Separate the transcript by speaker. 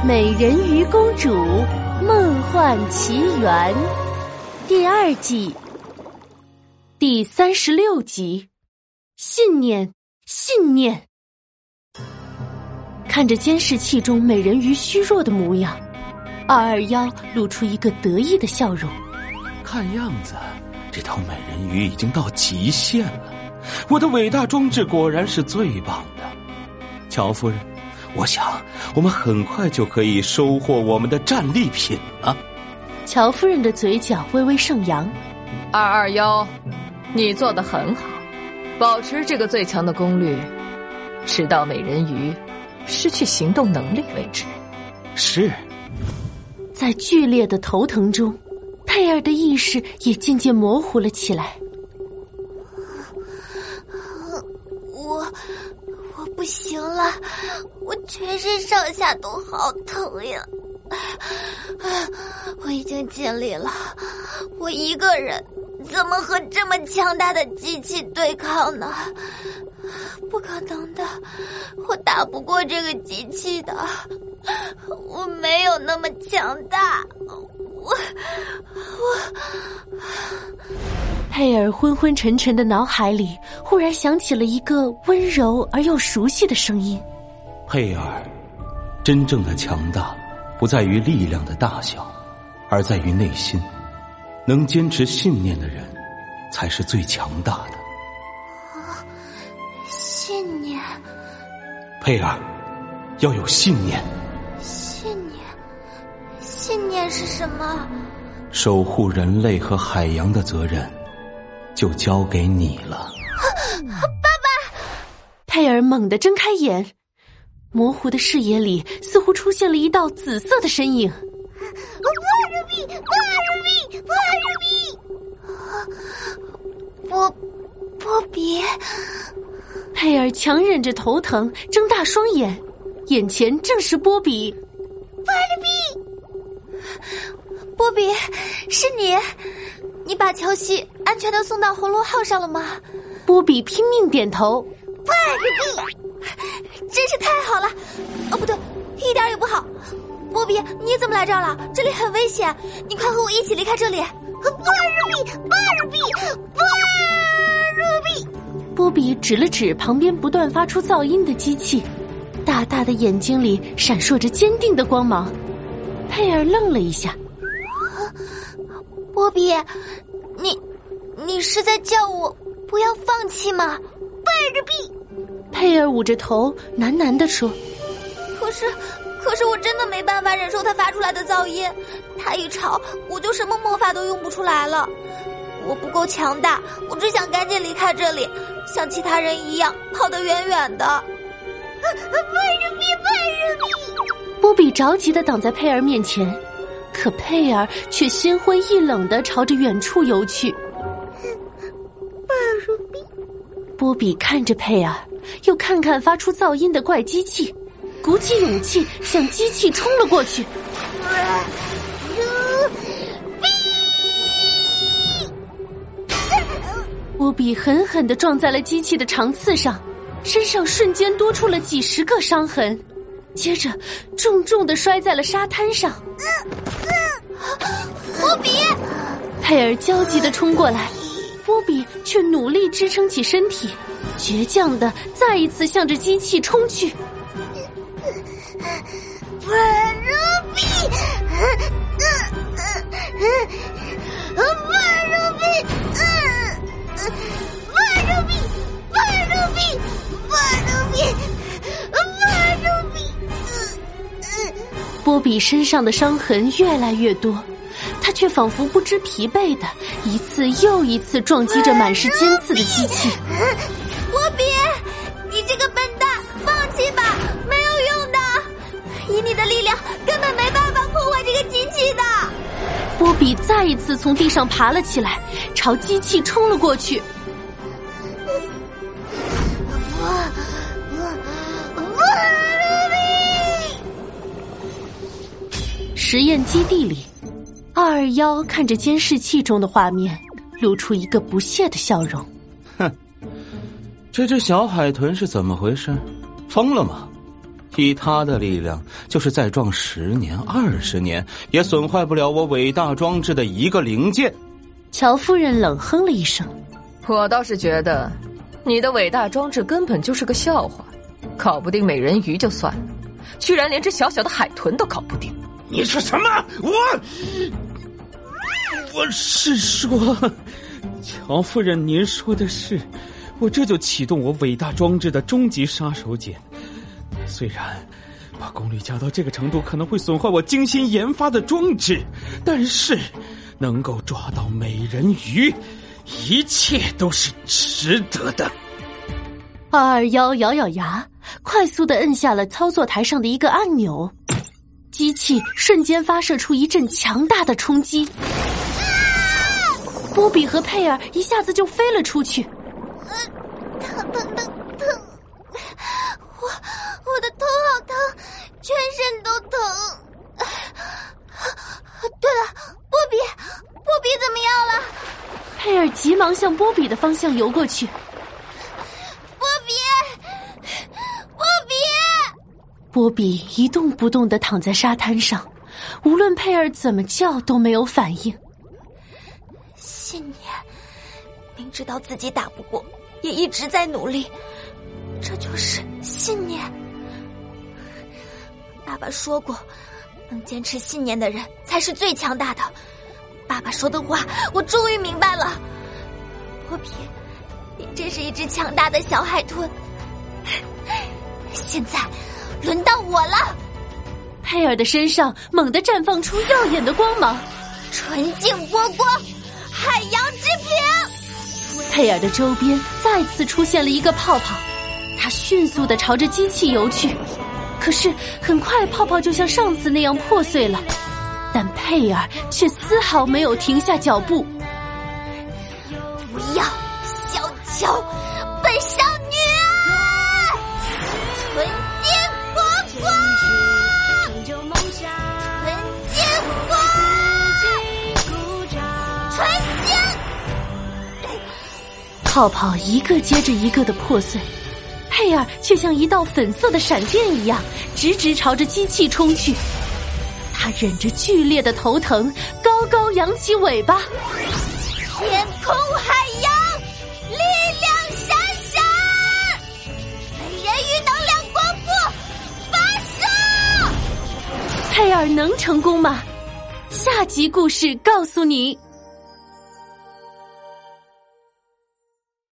Speaker 1: 《美人鱼公主梦幻奇缘》第二季第三十六集：信念，信念。看着监视器中美人鱼虚弱的模样，二二幺露出一个得意的笑容。
Speaker 2: 看样子，这条美人鱼已经到极限了。我的伟大装置果然是最棒的，乔夫人。我想，我们很快就可以收获我们的战利品了。
Speaker 1: 乔夫人的嘴角微微上扬。
Speaker 3: 二二幺，你做的很好，保持这个最强的功率，直到美人鱼失去行动能力为止。
Speaker 2: 是。
Speaker 1: 在剧烈的头疼中，佩尔的意识也渐渐模糊了起来。
Speaker 4: 我。我不行了，我全身上下都好疼呀！我已经尽力了，我一个人怎么和这么强大的机器对抗呢？不可能的，我打不过这个机器的，我没有那么强大，我我。
Speaker 1: 佩尔昏昏沉沉的脑海里，忽然响起了一个温柔而又熟悉的声音：“
Speaker 2: 佩尔，真正的强大，不在于力量的大小，而在于内心。能坚持信念的人，才是最强大的。”
Speaker 4: 啊，信念。
Speaker 2: 佩尔，要有信念。
Speaker 4: 信念，信念是什么？
Speaker 2: 守护人类和海洋的责任。就交给你了，
Speaker 4: 爸爸。
Speaker 1: 佩尔猛地睁开眼，模糊的视野里似乎出现了一道紫色的身影。
Speaker 4: 波比，波比，波比，波波比。
Speaker 1: 佩尔强忍着头疼，睁大双眼，眼前正是波比。
Speaker 4: 波比，波比，是你。你把乔西安全的送到红龙号上了吗？
Speaker 1: 波比拼命点头。
Speaker 4: 拜个屁！真是太好了。哦，不对，一点也不好。波比，你怎么来这儿了？这里很危险，你快和我一起离开这里。巴鲁比，巴鲁比，巴鲁比。
Speaker 1: 波比指了指旁边不断发出噪音的机器，大大的眼睛里闪烁着坚定的光芒。佩尔愣了一下。
Speaker 4: 波比，你，你是在叫我不要放弃吗？拜着币。
Speaker 1: 佩尔捂着头喃喃的说：“
Speaker 4: 可是，可是我真的没办法忍受他发出来的噪音，他一吵我就什么魔法都用不出来了。我不够强大，我只想赶紧离开这里，像其他人一样跑得远远的。”拜着币，拜着币。
Speaker 1: 波比着急的挡在佩尔面前。可佩尔却心灰意冷的朝着远处游去。波比看着佩尔，又看看发出噪音的怪机器，鼓起勇气向机器冲了过去。波比狠狠的撞在了机器的长刺上，身上瞬间多出了几十个伤痕，接着重重的摔在了沙滩上。
Speaker 4: 波比，
Speaker 1: 佩尔焦急的冲过来，波比却努力支撑起身体，倔强的再一次向着机器冲去。
Speaker 4: 波比，波比，波比，波比，波比。
Speaker 1: 波比身上的伤痕越来越多，他却仿佛不知疲惫的一次又一次撞击着满是尖刺的机器。
Speaker 4: 波比，你这个笨蛋，放弃吧，没有用的，以你的力量根本没办法破坏这个机器的。
Speaker 1: 波比再一次从地上爬了起来，朝机器冲了过去。实验基地里，二二幺看着监视器中的画面，露出一个不屑的笑容。
Speaker 2: 哼，这只小海豚是怎么回事？疯了吗？以他的力量，就是再撞十年、二十年，也损坏不了我伟大装置的一个零件。
Speaker 1: 乔夫人冷哼了一声：“
Speaker 3: 我倒是觉得，你的伟大装置根本就是个笑话，搞不定美人鱼就算了，居然连只小小的海豚都搞不定。”
Speaker 2: 你说什么？我我是说，乔夫人，您说的是，我这就启动我伟大装置的终极杀手锏。虽然把功率加到这个程度可能会损坏我精心研发的装置，但是能够抓到美人鱼，一切都是值得的。
Speaker 1: 二二幺咬咬牙，快速的摁下了操作台上的一个按钮。机器瞬间发射出一阵强大的冲击，波比和佩尔一下子就飞了出去。
Speaker 4: 疼疼疼疼！我我的头好疼，全身都疼。对了，波比，波比怎么样了？
Speaker 1: 佩尔急忙向波比的方向游过去。波比一动不动的躺在沙滩上，无论佩尔怎么叫都没有反应。
Speaker 4: 信念，明知道自己打不过，也一直在努力，这就是信念。爸爸说过，能坚持信念的人才是最强大的。爸爸说的话，我终于明白了。波比，你真是一只强大的小海豚。现在。轮到我了，
Speaker 1: 佩尔的身上猛地绽放出耀眼的光芒，
Speaker 4: 纯净波光，海洋之平。
Speaker 1: 佩尔的周边再次出现了一个泡泡，他迅速的朝着机器游去，可是很快泡泡就像上次那样破碎了，但佩尔却丝毫没有停下脚步。
Speaker 4: 不要，小乔，本少
Speaker 1: 泡泡一个接着一个的破碎，佩尔却像一道粉色的闪电一样，直直朝着机器冲去。他忍着剧烈的头疼，高高扬起尾巴。
Speaker 4: 天空海洋，力量闪闪，美人鱼能量光波发射。
Speaker 1: 佩尔能成功吗？下集故事告诉你。